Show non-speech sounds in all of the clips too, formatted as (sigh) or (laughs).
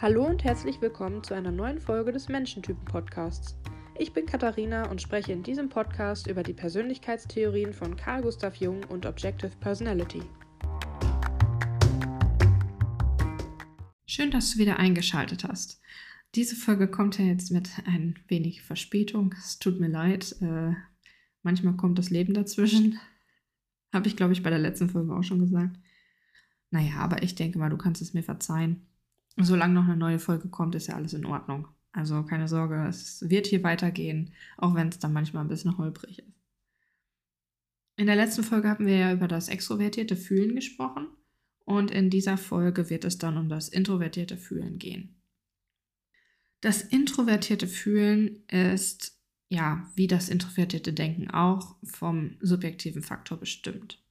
Hallo und herzlich willkommen zu einer neuen Folge des Menschentypen-Podcasts. Ich bin Katharina und spreche in diesem Podcast über die Persönlichkeitstheorien von Carl Gustav Jung und Objective Personality. Schön, dass du wieder eingeschaltet hast. Diese Folge kommt ja jetzt mit ein wenig Verspätung. Es tut mir leid. Äh, manchmal kommt das Leben dazwischen. Habe ich, glaube ich, bei der letzten Folge auch schon gesagt. Naja, aber ich denke mal, du kannst es mir verzeihen. Solange noch eine neue Folge kommt, ist ja alles in Ordnung. Also keine Sorge, es wird hier weitergehen, auch wenn es dann manchmal ein bisschen holprig ist. In der letzten Folge haben wir ja über das extrovertierte Fühlen gesprochen und in dieser Folge wird es dann um das introvertierte Fühlen gehen. Das introvertierte Fühlen ist, ja, wie das introvertierte Denken auch, vom subjektiven Faktor bestimmt.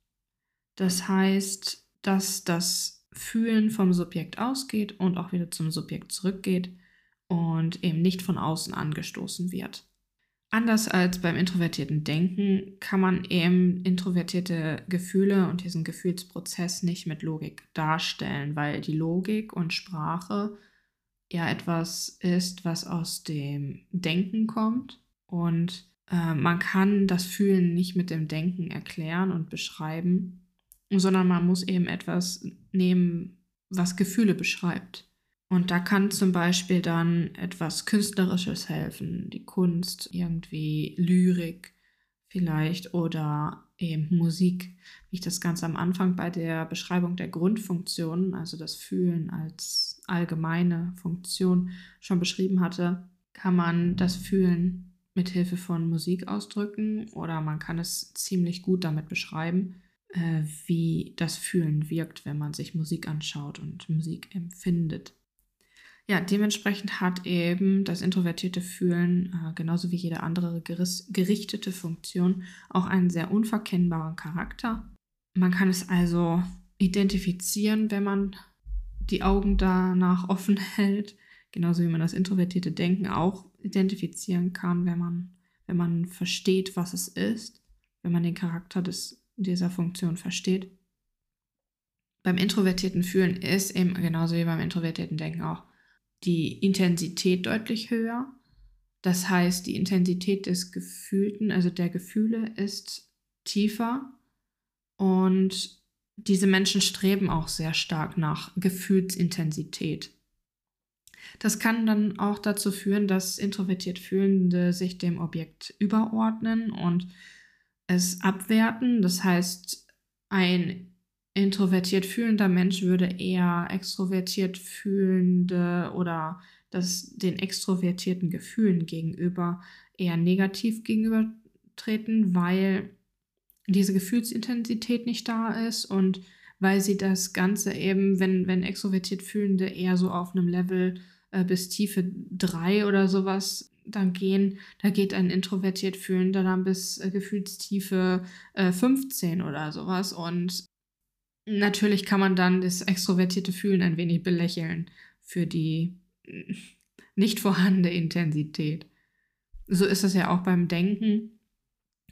Das heißt, dass das Fühlen vom Subjekt ausgeht und auch wieder zum Subjekt zurückgeht und eben nicht von außen angestoßen wird. Anders als beim introvertierten Denken kann man eben introvertierte Gefühle und diesen Gefühlsprozess nicht mit Logik darstellen, weil die Logik und Sprache ja etwas ist, was aus dem Denken kommt und äh, man kann das Fühlen nicht mit dem Denken erklären und beschreiben, sondern man muss eben etwas nehmen, was Gefühle beschreibt. Und da kann zum Beispiel dann etwas Künstlerisches helfen, die Kunst, irgendwie Lyrik vielleicht oder eben Musik, wie ich das ganz am Anfang bei der Beschreibung der Grundfunktionen, also das Fühlen als allgemeine Funktion schon beschrieben hatte, kann man das Fühlen mit Hilfe von Musik ausdrücken oder man kann es ziemlich gut damit beschreiben äh, wie das Fühlen wirkt, wenn man sich Musik anschaut und Musik empfindet. Ja, dementsprechend hat eben das introvertierte Fühlen, äh, genauso wie jede andere gerichtete Funktion, auch einen sehr unverkennbaren Charakter. Man kann es also identifizieren, wenn man die Augen danach offen (laughs) hält, genauso wie man das introvertierte Denken auch identifizieren kann, wenn man, wenn man versteht, was es ist, wenn man den Charakter des dieser Funktion versteht. Beim introvertierten Fühlen ist eben genauso wie beim introvertierten Denken auch die Intensität deutlich höher. Das heißt, die Intensität des Gefühlten, also der Gefühle, ist tiefer und diese Menschen streben auch sehr stark nach Gefühlsintensität. Das kann dann auch dazu führen, dass introvertiert Fühlende sich dem Objekt überordnen und es abwerten. Das heißt, ein introvertiert fühlender Mensch würde eher extrovertiert fühlende oder das den extrovertierten Gefühlen gegenüber eher negativ gegenübertreten, weil diese Gefühlsintensität nicht da ist und weil sie das Ganze eben, wenn, wenn extrovertiert Fühlende eher so auf einem Level äh, bis Tiefe 3 oder sowas dann gehen, da geht ein introvertiert Fühlender dann bis äh, Gefühlstiefe äh, 15 oder sowas. Und natürlich kann man dann das extrovertierte Fühlen ein wenig belächeln für die äh, nicht vorhandene Intensität. So ist es ja auch beim Denken.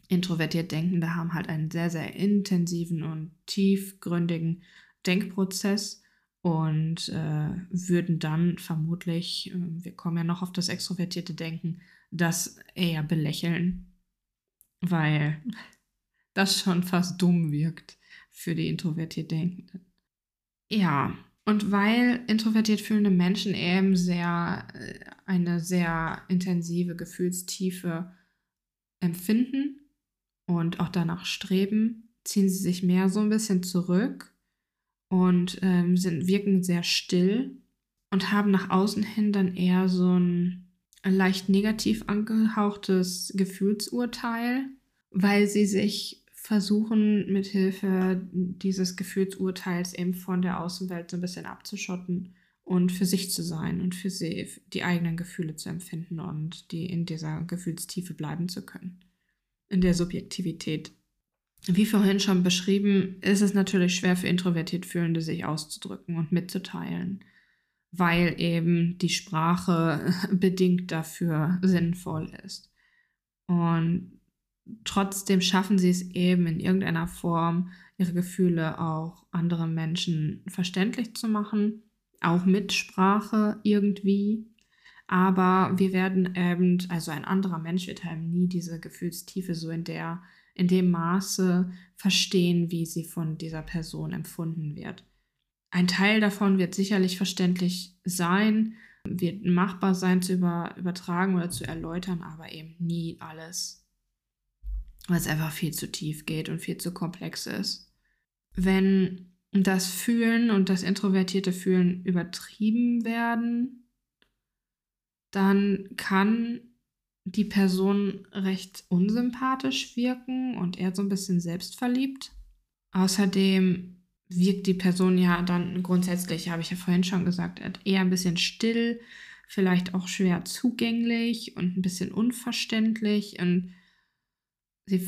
Introvertiert Denkende haben halt einen sehr, sehr intensiven und tiefgründigen Denkprozess und äh, würden dann vermutlich, äh, wir kommen ja noch auf das extrovertierte Denken, das eher belächeln, weil das schon fast dumm wirkt für die introvertiert Denkenden. Ja, und weil introvertiert fühlende Menschen eben sehr äh, eine sehr intensive Gefühlstiefe empfinden und auch danach streben, ziehen sie sich mehr so ein bisschen zurück und ähm, sind, wirken sehr still und haben nach außen hin dann eher so ein leicht negativ angehauchtes Gefühlsurteil, weil sie sich versuchen, mithilfe dieses Gefühlsurteils eben von der Außenwelt so ein bisschen abzuschotten und für sich zu sein und für sie die eigenen Gefühle zu empfinden und die in dieser Gefühlstiefe bleiben zu können, in der Subjektivität wie vorhin schon beschrieben, ist es natürlich schwer für introvertiert Fühlende, sich auszudrücken und mitzuteilen, weil eben die Sprache (laughs) bedingt dafür sinnvoll ist. Und trotzdem schaffen sie es eben in irgendeiner Form, ihre Gefühle auch anderen Menschen verständlich zu machen, auch Mitsprache irgendwie. Aber wir werden eben, also ein anderer Mensch wird eben nie diese Gefühlstiefe so in der, in dem Maße verstehen, wie sie von dieser Person empfunden wird. Ein Teil davon wird sicherlich verständlich sein, wird machbar sein zu über, übertragen oder zu erläutern, aber eben nie alles, weil es einfach viel zu tief geht und viel zu komplex ist. Wenn das Fühlen und das introvertierte Fühlen übertrieben werden, dann kann die Person recht unsympathisch wirken und eher so ein bisschen selbstverliebt. Außerdem wirkt die Person ja dann grundsätzlich, habe ich ja vorhin schon gesagt, eher ein bisschen still, vielleicht auch schwer zugänglich und ein bisschen unverständlich und sie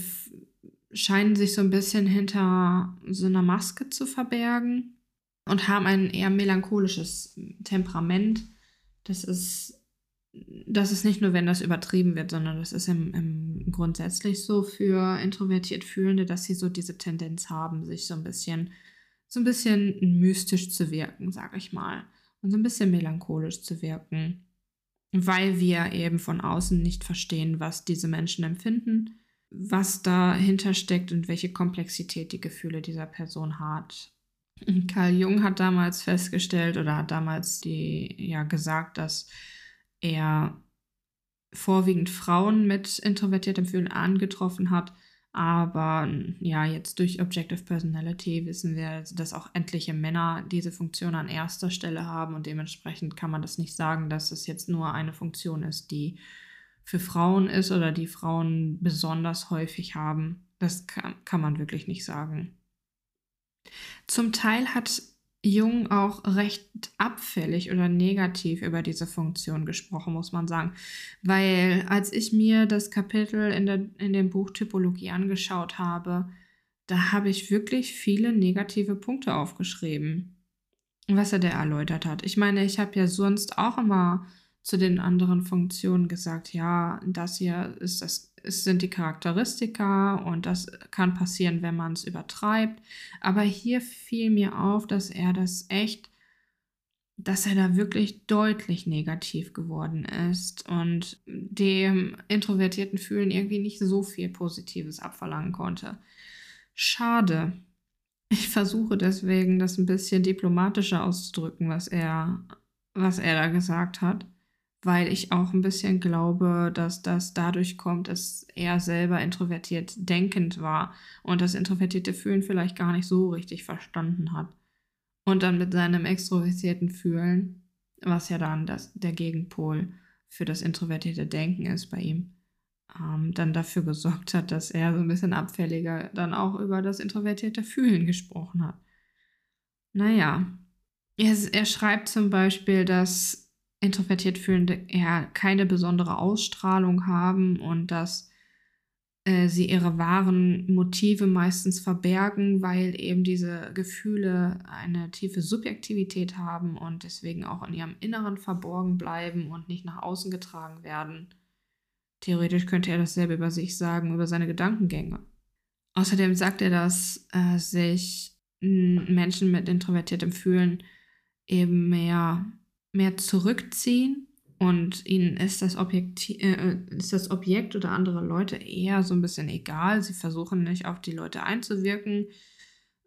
scheinen sich so ein bisschen hinter so einer Maske zu verbergen und haben ein eher melancholisches Temperament. Das ist das ist nicht nur, wenn das übertrieben wird, sondern das ist im, im grundsätzlich so für introvertiert Fühlende, dass sie so diese Tendenz haben, sich so ein bisschen, so ein bisschen mystisch zu wirken, sage ich mal. Und so ein bisschen melancholisch zu wirken. Weil wir eben von außen nicht verstehen, was diese Menschen empfinden, was dahinter steckt und welche Komplexität die Gefühle dieser Person hat. Carl Jung hat damals festgestellt oder hat damals die ja gesagt, dass er vorwiegend Frauen mit introvertiertem Fühlen angetroffen hat. Aber ja, jetzt durch Objective Personality wissen wir, dass auch etliche Männer diese Funktion an erster Stelle haben und dementsprechend kann man das nicht sagen, dass es jetzt nur eine Funktion ist, die für Frauen ist oder die Frauen besonders häufig haben. Das kann, kann man wirklich nicht sagen. Zum Teil hat Jung auch recht abfällig oder negativ über diese Funktion gesprochen, muss man sagen. Weil als ich mir das Kapitel in, der, in dem Buch Typologie angeschaut habe, da habe ich wirklich viele negative Punkte aufgeschrieben, was er da erläutert hat. Ich meine, ich habe ja sonst auch immer zu den anderen Funktionen gesagt, ja, das hier ist das es sind die Charakteristika und das kann passieren, wenn man es übertreibt. Aber hier fiel mir auf, dass er das echt, dass er da wirklich deutlich negativ geworden ist und dem introvertierten Fühlen irgendwie nicht so viel Positives abverlangen konnte. Schade. Ich versuche deswegen, das ein bisschen diplomatischer auszudrücken, was er, was er da gesagt hat weil ich auch ein bisschen glaube, dass das dadurch kommt, dass er selber introvertiert denkend war und das introvertierte Fühlen vielleicht gar nicht so richtig verstanden hat. Und dann mit seinem extrovertierten Fühlen, was ja dann das, der Gegenpol für das introvertierte Denken ist bei ihm, ähm, dann dafür gesorgt hat, dass er so ein bisschen abfälliger dann auch über das introvertierte Fühlen gesprochen hat. Naja, er, er schreibt zum Beispiel, dass introvertiert fühlende eher keine besondere Ausstrahlung haben und dass äh, sie ihre wahren Motive meistens verbergen, weil eben diese Gefühle eine tiefe Subjektivität haben und deswegen auch in ihrem Inneren verborgen bleiben und nicht nach außen getragen werden. Theoretisch könnte er dasselbe über sich sagen, über seine Gedankengänge. Außerdem sagt er, dass äh, sich Menschen mit introvertiertem Fühlen eben mehr mehr zurückziehen und ihnen ist das, Objekt, äh, ist das Objekt oder andere Leute eher so ein bisschen egal. Sie versuchen nicht auf die Leute einzuwirken.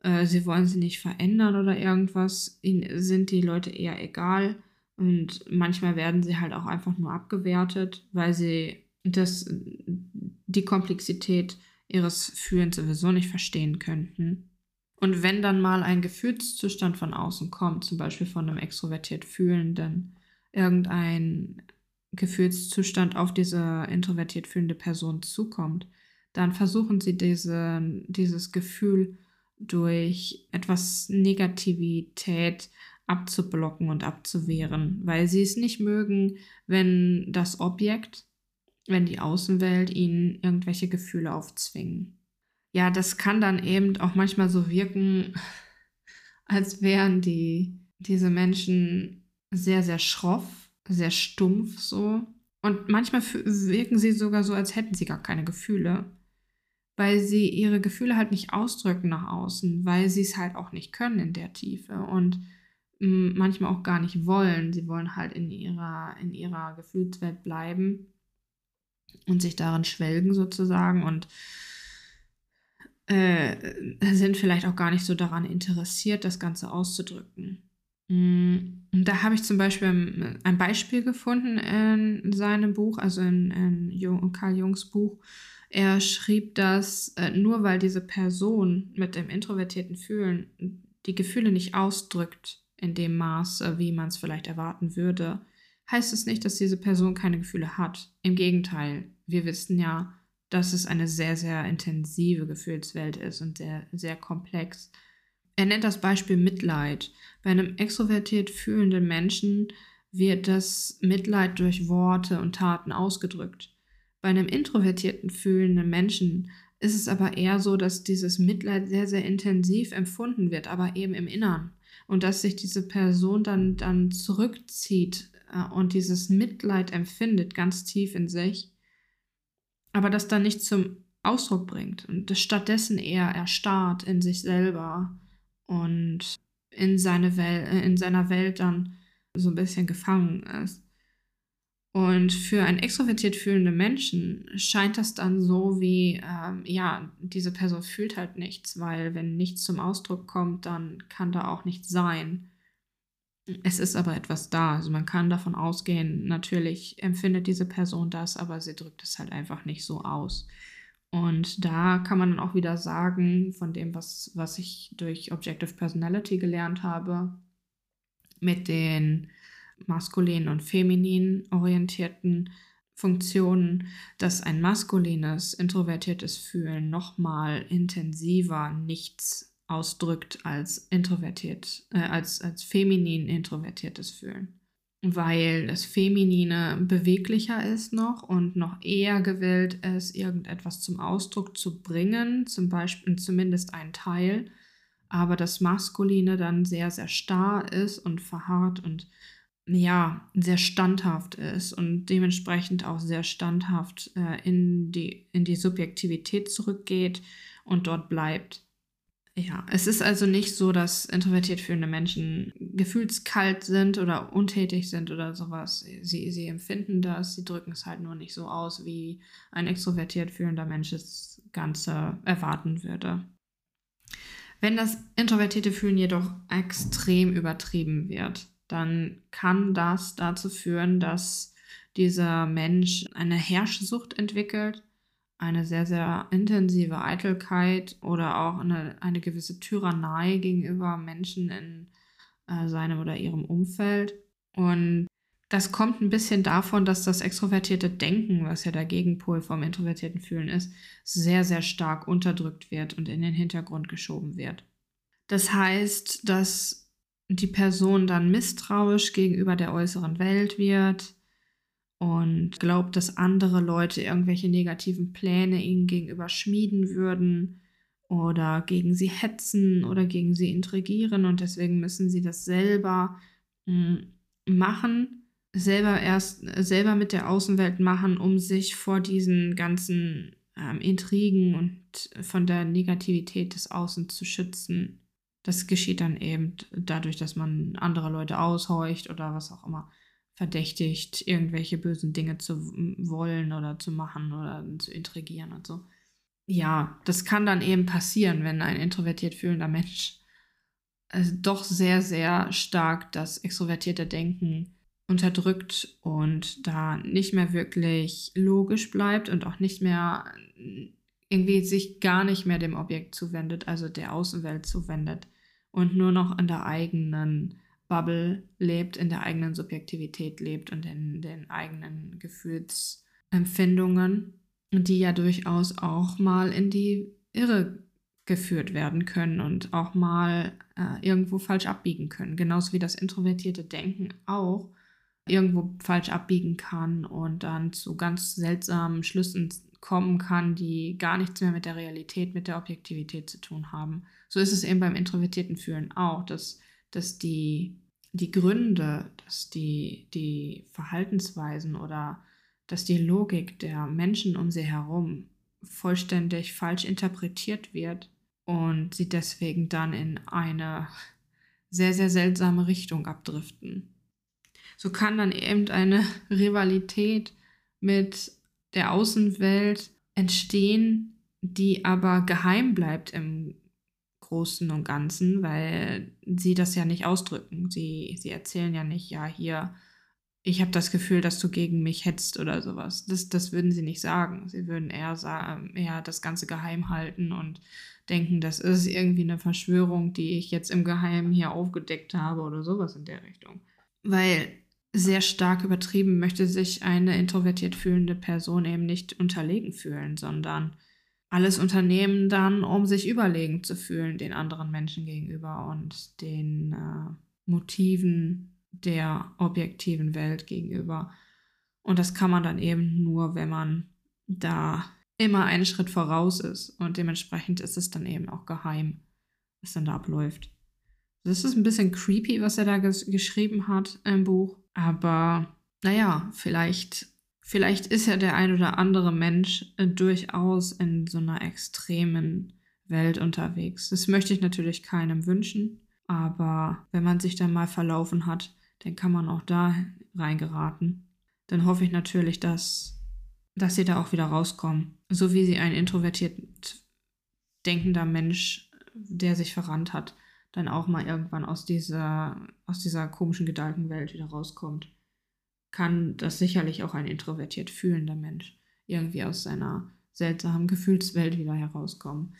Äh, sie wollen sie nicht verändern oder irgendwas. Ihnen sind die Leute eher egal. Und manchmal werden sie halt auch einfach nur abgewertet, weil sie das, die Komplexität ihres Fühlens sowieso nicht verstehen könnten. Und wenn dann mal ein Gefühlszustand von außen kommt, zum Beispiel von einem extrovertiert Fühlenden, irgendein Gefühlszustand auf diese introvertiert fühlende Person zukommt, dann versuchen sie diese, dieses Gefühl durch etwas Negativität abzublocken und abzuwehren, weil sie es nicht mögen, wenn das Objekt, wenn die Außenwelt ihnen irgendwelche Gefühle aufzwingen ja, das kann dann eben auch manchmal so wirken, als wären die, diese Menschen sehr, sehr schroff, sehr stumpf so. Und manchmal wirken sie sogar so, als hätten sie gar keine Gefühle, weil sie ihre Gefühle halt nicht ausdrücken nach außen, weil sie es halt auch nicht können in der Tiefe. Und manchmal auch gar nicht wollen. Sie wollen halt in ihrer, in ihrer Gefühlswelt bleiben und sich darin schwelgen sozusagen und äh, sind vielleicht auch gar nicht so daran interessiert, das Ganze auszudrücken. Mm, da habe ich zum Beispiel ein Beispiel gefunden in seinem Buch, also in, in Karl Jungs Buch. Er schrieb, dass äh, nur weil diese Person mit dem introvertierten Fühlen die Gefühle nicht ausdrückt in dem Maße, wie man es vielleicht erwarten würde, heißt es nicht, dass diese Person keine Gefühle hat. Im Gegenteil, wir wissen ja, dass es eine sehr, sehr intensive Gefühlswelt ist und sehr, sehr komplex. Er nennt das Beispiel Mitleid. Bei einem extrovertiert fühlenden Menschen wird das Mitleid durch Worte und Taten ausgedrückt. Bei einem introvertierten fühlenden Menschen ist es aber eher so, dass dieses Mitleid sehr, sehr intensiv empfunden wird, aber eben im Innern. Und dass sich diese Person dann, dann zurückzieht äh, und dieses Mitleid empfindet, ganz tief in sich aber das dann nicht zum Ausdruck bringt und das stattdessen eher erstarrt in sich selber und in, seine Wel äh, in seiner Welt dann so ein bisschen gefangen ist. Und für einen extrovertiert fühlenden Menschen scheint das dann so wie, ähm, ja, diese Person fühlt halt nichts, weil wenn nichts zum Ausdruck kommt, dann kann da auch nichts sein. Es ist aber etwas da. Also man kann davon ausgehen, natürlich empfindet diese Person das, aber sie drückt es halt einfach nicht so aus. Und da kann man dann auch wieder sagen, von dem, was, was ich durch Objective Personality gelernt habe, mit den maskulin und feminin orientierten Funktionen, dass ein maskulines, introvertiertes Fühlen nochmal intensiver nichts ausdrückt als introvertiert, äh, als, als feminin introvertiertes Fühlen. Weil das Feminine beweglicher ist noch und noch eher gewillt ist, irgendetwas zum Ausdruck zu bringen, zum Beispiel zumindest ein Teil, aber das Maskuline dann sehr, sehr starr ist und verharrt und ja, sehr standhaft ist und dementsprechend auch sehr standhaft äh, in, die, in die Subjektivität zurückgeht und dort bleibt. Ja, es ist also nicht so, dass introvertiert fühlende Menschen gefühlskalt sind oder untätig sind oder sowas. Sie, sie empfinden das, sie drücken es halt nur nicht so aus, wie ein extrovertiert fühlender Mensch das Ganze erwarten würde. Wenn das introvertierte Fühlen jedoch extrem übertrieben wird, dann kann das dazu führen, dass dieser Mensch eine Herrschsucht entwickelt eine sehr, sehr intensive Eitelkeit oder auch eine, eine gewisse Tyrannei gegenüber Menschen in äh, seinem oder ihrem Umfeld. Und das kommt ein bisschen davon, dass das extrovertierte Denken, was ja der Gegenpol vom introvertierten Fühlen ist, sehr, sehr stark unterdrückt wird und in den Hintergrund geschoben wird. Das heißt, dass die Person dann misstrauisch gegenüber der äußeren Welt wird, und glaubt, dass andere Leute irgendwelche negativen Pläne ihnen gegenüber schmieden würden oder gegen sie hetzen oder gegen sie intrigieren und deswegen müssen sie das selber mh, hm, machen, selber erst selber mit der Außenwelt machen, um sich vor diesen ganzen ähm, Intrigen und von der Negativität des Außen zu schützen. Das geschieht dann eben dadurch, dass man andere Leute ausheucht oder was auch immer verdächtigt, irgendwelche bösen Dinge zu wollen oder zu machen oder zu intrigieren und so. Ja, das kann dann eben passieren, wenn ein introvertiert fühlender Mensch also doch sehr, sehr stark das extrovertierte Denken unterdrückt und da nicht mehr wirklich logisch bleibt und auch nicht mehr irgendwie sich gar nicht mehr dem Objekt zuwendet, also der Außenwelt zuwendet und nur noch an der eigenen Bubble lebt, in der eigenen Subjektivität lebt und in den eigenen Gefühlsempfindungen, die ja durchaus auch mal in die Irre geführt werden können und auch mal äh, irgendwo falsch abbiegen können. Genauso wie das introvertierte Denken auch irgendwo falsch abbiegen kann und dann zu ganz seltsamen Schlüssen kommen kann, die gar nichts mehr mit der Realität, mit der Objektivität zu tun haben. So ist es eben beim introvertierten Fühlen auch, dass dass die, die Gründe, dass die, die Verhaltensweisen oder dass die Logik der Menschen um sie herum vollständig falsch interpretiert wird und sie deswegen dann in eine sehr, sehr seltsame Richtung abdriften. So kann dann eben eine (laughs) Rivalität mit der Außenwelt entstehen, die aber geheim bleibt im Großen und Ganzen, weil sie das ja nicht ausdrücken. Sie, sie erzählen ja nicht, ja, hier, ich habe das Gefühl, dass du gegen mich hetzt oder sowas. Das, das würden sie nicht sagen. Sie würden eher, sagen, eher das Ganze geheim halten und denken, das ist irgendwie eine Verschwörung, die ich jetzt im Geheimen hier aufgedeckt habe oder sowas in der Richtung. Weil sehr stark übertrieben möchte sich eine introvertiert fühlende Person eben nicht unterlegen fühlen, sondern alles unternehmen dann, um sich überlegen zu fühlen den anderen Menschen gegenüber und den äh, Motiven der objektiven Welt gegenüber. Und das kann man dann eben nur, wenn man da immer einen Schritt voraus ist. Und dementsprechend ist es dann eben auch geheim, was dann da abläuft. Das ist ein bisschen creepy, was er da ges geschrieben hat im Buch. Aber naja, vielleicht, vielleicht ist ja der ein oder andere Mensch äh, durchaus in so einer extremen Welt unterwegs. Das möchte ich natürlich keinem wünschen. Aber wenn man sich dann mal verlaufen hat, dann kann man auch da reingeraten. Dann hoffe ich natürlich, dass dass sie da auch wieder rauskommen. So wie sie ein introvertiert denkender Mensch, der sich verrannt hat, dann auch mal irgendwann aus dieser, aus dieser komischen Gedankenwelt wieder rauskommt. Kann das sicherlich auch ein introvertiert fühlender Mensch irgendwie aus seiner seltsamen Gefühlswelt wieder herauskommen.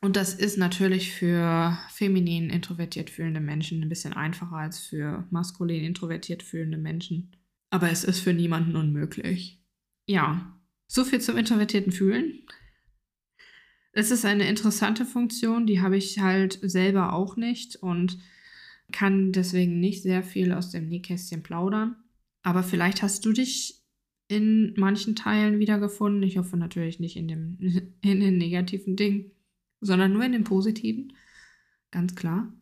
Und das ist natürlich für feminin introvertiert fühlende Menschen ein bisschen einfacher als für maskulin introvertiert fühlende Menschen. Aber es ist für niemanden unmöglich ja, so viel zum introvertierten Fühlen. Es ist eine interessante Funktion, die habe ich halt selber auch nicht und kann deswegen nicht sehr viel aus dem Nähkästchen plaudern. Aber vielleicht hast du dich in manchen Teilen wiedergefunden. Ich hoffe natürlich nicht in, dem, (laughs) in den negativen Dingen, sondern nur in den positiven. Ganz klar.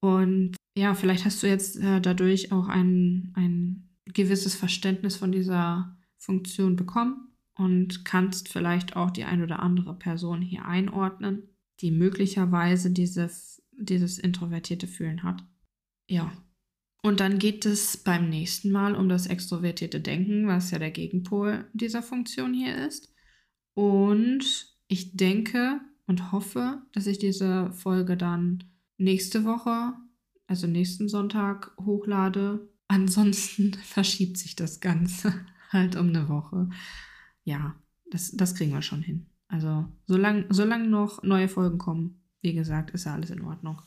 Und ja, vielleicht hast du jetzt äh, dadurch auch ein, ein gewisses Verständnis von dieser Funktion bekommen und kannst vielleicht auch die ein oder andere Person hier einordnen, die möglicherweise diese, dieses introvertierte Fühlen hat. Ja. Und dann geht es beim nächsten Mal um das extrovertierte Denken, was ja der Gegenpol dieser Funktion hier ist. Und ich denke und hoffe, dass ich diese Folge dann nächste Woche, also nächsten Sonntag, hochlade. Ansonsten (laughs) verschiebt sich das Ganze (laughs) halt um eine Woche. Ja, das, das kriegen wir schon hin. Also, solange solang noch neue Folgen kommen, wie gesagt, ist ja alles in Ordnung.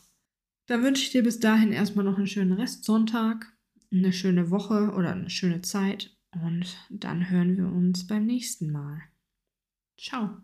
Dann wünsche ich dir bis dahin erstmal noch einen schönen Restsonntag, eine schöne Woche oder eine schöne Zeit und dann hören wir uns beim nächsten Mal. Ciao.